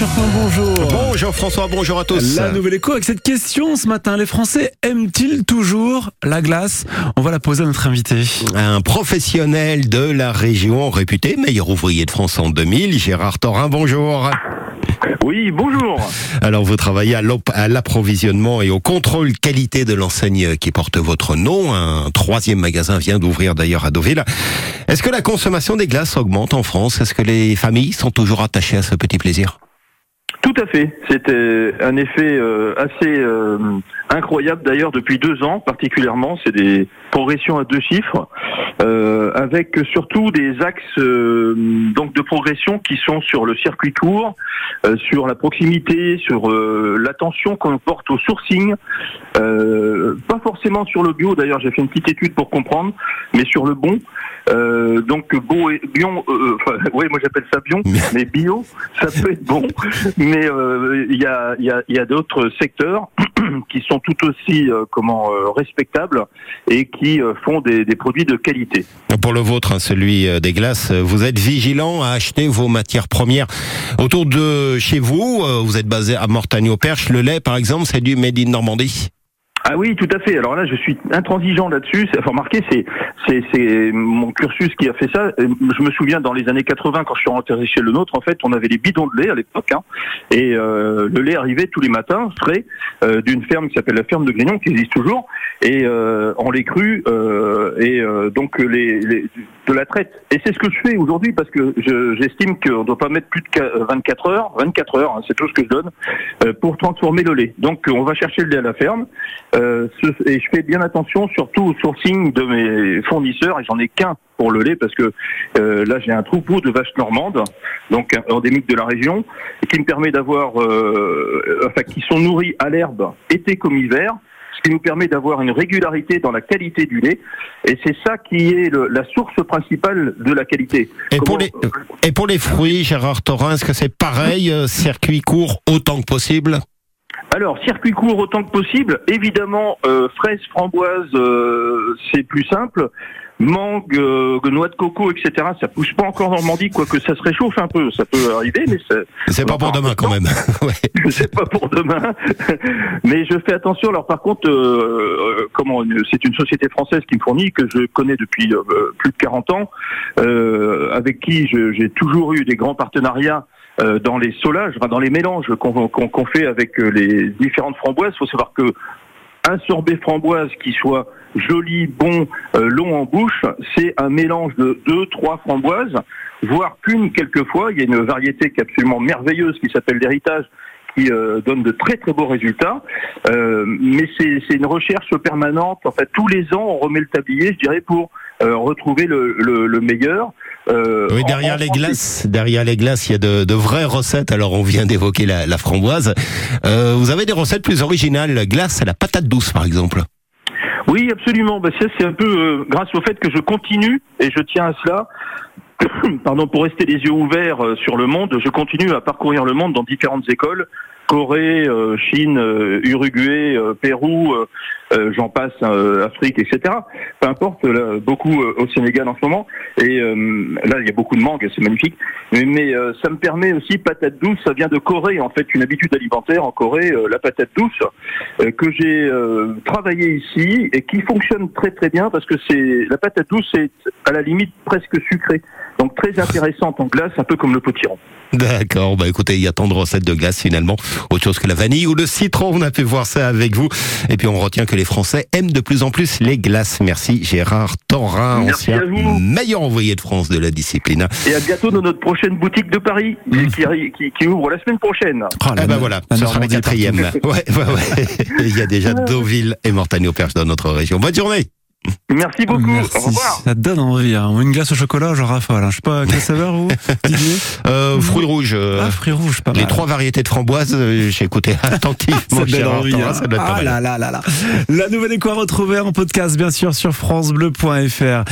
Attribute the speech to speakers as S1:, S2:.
S1: Turpin, bonjour.
S2: Bonjour François, bonjour à tous.
S1: La nouvelle écho avec cette question ce matin. Les Français aiment-ils toujours la glace? On va la poser à notre invité.
S2: Un professionnel de la région réputé, meilleur ouvrier de France en 2000, Gérard Torin, bonjour.
S3: Oui, bonjour.
S2: Alors vous travaillez à l'approvisionnement et au contrôle qualité de l'enseigne qui porte votre nom. Un troisième magasin vient d'ouvrir d'ailleurs à Deauville. Est-ce que la consommation des glaces augmente en France? Est-ce que les familles sont toujours attachées à ce petit plaisir?
S3: Tout à fait. C'était un effet euh, assez euh, incroyable d'ailleurs depuis deux ans particulièrement. C'est des progressions à deux chiffres, euh, avec surtout des axes euh, donc de progression qui sont sur le circuit court, euh, sur la proximité, sur euh, l'attention qu'on porte au sourcing. Euh, pas forcément sur le bio. D'ailleurs, j'ai fait une petite étude pour comprendre, mais sur le bon. Euh, donc beau et bion, euh, enfin, oui, moi j'appelle ça bion, mais bio, ça peut être bon. Mais euh, il y a, y a, y a d'autres secteurs qui sont tout aussi euh, comment euh, respectables et qui euh, font des, des produits de qualité.
S2: Pour le vôtre, hein, celui euh, des glaces, euh, vous êtes vigilant à acheter vos matières premières autour de chez vous. Vous êtes basé à Mortagne-au-Perche. Le lait, par exemple, c'est du Made in Normandie.
S3: Ah oui, tout à fait. Alors là, je suis intransigeant là-dessus. Enfin, remarquez, c'est c'est mon cursus qui a fait ça. Euh, Je me souviens dans les années 80, quand je suis rentré chez le nôtre, en fait, on avait des bidons de lait à l'époque, hein, et euh, le lait arrivait tous les matins frais euh, d'une ferme qui s'appelle la ferme de Grignon, qui existe toujours, et euh, on les cru euh, et euh, donc les, les- de la traite. Et c'est ce que je fais aujourd'hui parce que je- j'estime qu'on ne doit pas mettre plus de qua- 24 heures, 24 heures, hein, c'est tout ce que je donne, euh, pour transformer le lait. Donc on va chercher le lait à la ferme. Euh, et je fais bien attention surtout au sourcing de mes fournisseurs et j'en ai qu'un pour le lait parce que euh, là j'ai un troupeau de vaches normandes donc euh, endémique de la région qui me permet d'avoir euh, enfin qui sont nourries à l'herbe été comme hiver ce qui nous permet d'avoir une régularité dans la qualité du lait et c'est ça qui est le- la source principale de la qualité.
S2: Et pour,
S3: Comment-
S2: les, et pour les fruits, Gérard Torin, est-ce que c'est pareil, euh, circuit court autant que possible?
S3: Alors, circuit court autant que possible. Évidemment, euh, fraises, framboises, euh, c'est plus simple. Mangue, euh, noix de coco, etc. Ça pousse pas encore en Normandie, quoique ça se réchauffe un peu. Ça peut arriver, mais
S2: C'est pas pour demain quand même. Ouais.
S3: c'est pas pour demain. mais je fais attention. Alors, par contre, euh, euh, comment C'est une société française qui me fournit que je connais depuis euh, plus de 40 ans, euh, avec qui j'ai toujours eu des grands partenariats. euh, dans les solages, dans les mélanges qu'on qu'on- qu'on fait avec les différentes framboises, il faut savoir que un sorbet framboise qui soit joli, bon, euh, long en bouche, c'est un mélange de deux, trois framboises, voire qu'une quelquefois. Il y a une variété qui est absolument merveilleuse qui s'appelle l'héritage qui euh, donne de très très beaux résultats. Euh, mais c'est une recherche permanente. En fait, tous les ans, on remet le tablier, je dirais, pour euh, retrouver le, le- le meilleur. Euh,
S2: Oui, derrière les glaces, derrière les glaces, il y a de, de vraies recettes. Alors, on vient d'évoquer la, la framboise. Euh, vous avez des recettes plus originales, glace à la patate douce, par exemple.
S3: Oui, absolument. Bah, c'est un peu euh, grâce au fait que je continue et je tiens à cela. Pardon, pour rester les yeux ouverts euh, sur le monde, je continue à parcourir le monde dans différentes écoles. Corée, euh, Chine, euh, Uruguay, euh, Pérou, j'en passe, Afrique, etc. Peu importe, beaucoup au Sénégal en ce moment. Et là, il y a beaucoup de mangue, c'est magnifique. Mais, mais, ça me permet aussi, patate douce, ça vient de Corée, en fait, une habitude alimentaire en Corée, la patate douce, que j'ai euh, travaillé ici et qui fonctionne très très bien parce que c'est la patate douce est à la limite presque sucrée. Donc très intéressante en glace, un peu comme le potiron.
S2: D'accord, bah écoutez, il y a tant de recettes de glace finalement, autre chose que la vanille ou le citron, on a pu voir ça avec vous. Et puis on retient que les Français aiment de plus en plus les glaces. Merci Gérard Torin,
S3: Merci
S2: ancien
S3: à vous.
S2: meilleur envoyé de France de la discipline.
S3: Et à bientôt dans notre prochaine boutique de Paris qui, arri- qui, qui ouvre la semaine prochaine.
S1: Oh, la
S2: Ah bah
S1: no-
S2: voilà, ce sera la quatrième. Ouais, ouais, ouais. Il y a déjà Deauville et Mortagne-au-Perche dans notre région. Bonne journée
S3: Merci beaucoup.
S1: Merci.
S3: Au revoir.
S1: Ça donne envie. Hein. Une glace au chocolat, j'en raffole. hein. Je sais pas quelle saveur vous, Didier
S2: euh, Fruits rouges. euh,
S1: Ah, fruits rouges, pas
S2: les
S1: mal.
S2: trois variétés de framboises, euh, j'ai écouté attentivement
S1: Ça donne envie, hein.
S2: ça doit être pas
S1: Ah là là là là. La nouvelle écho à retrouver en podcast, bien sûr, sur FranceBleu.fr.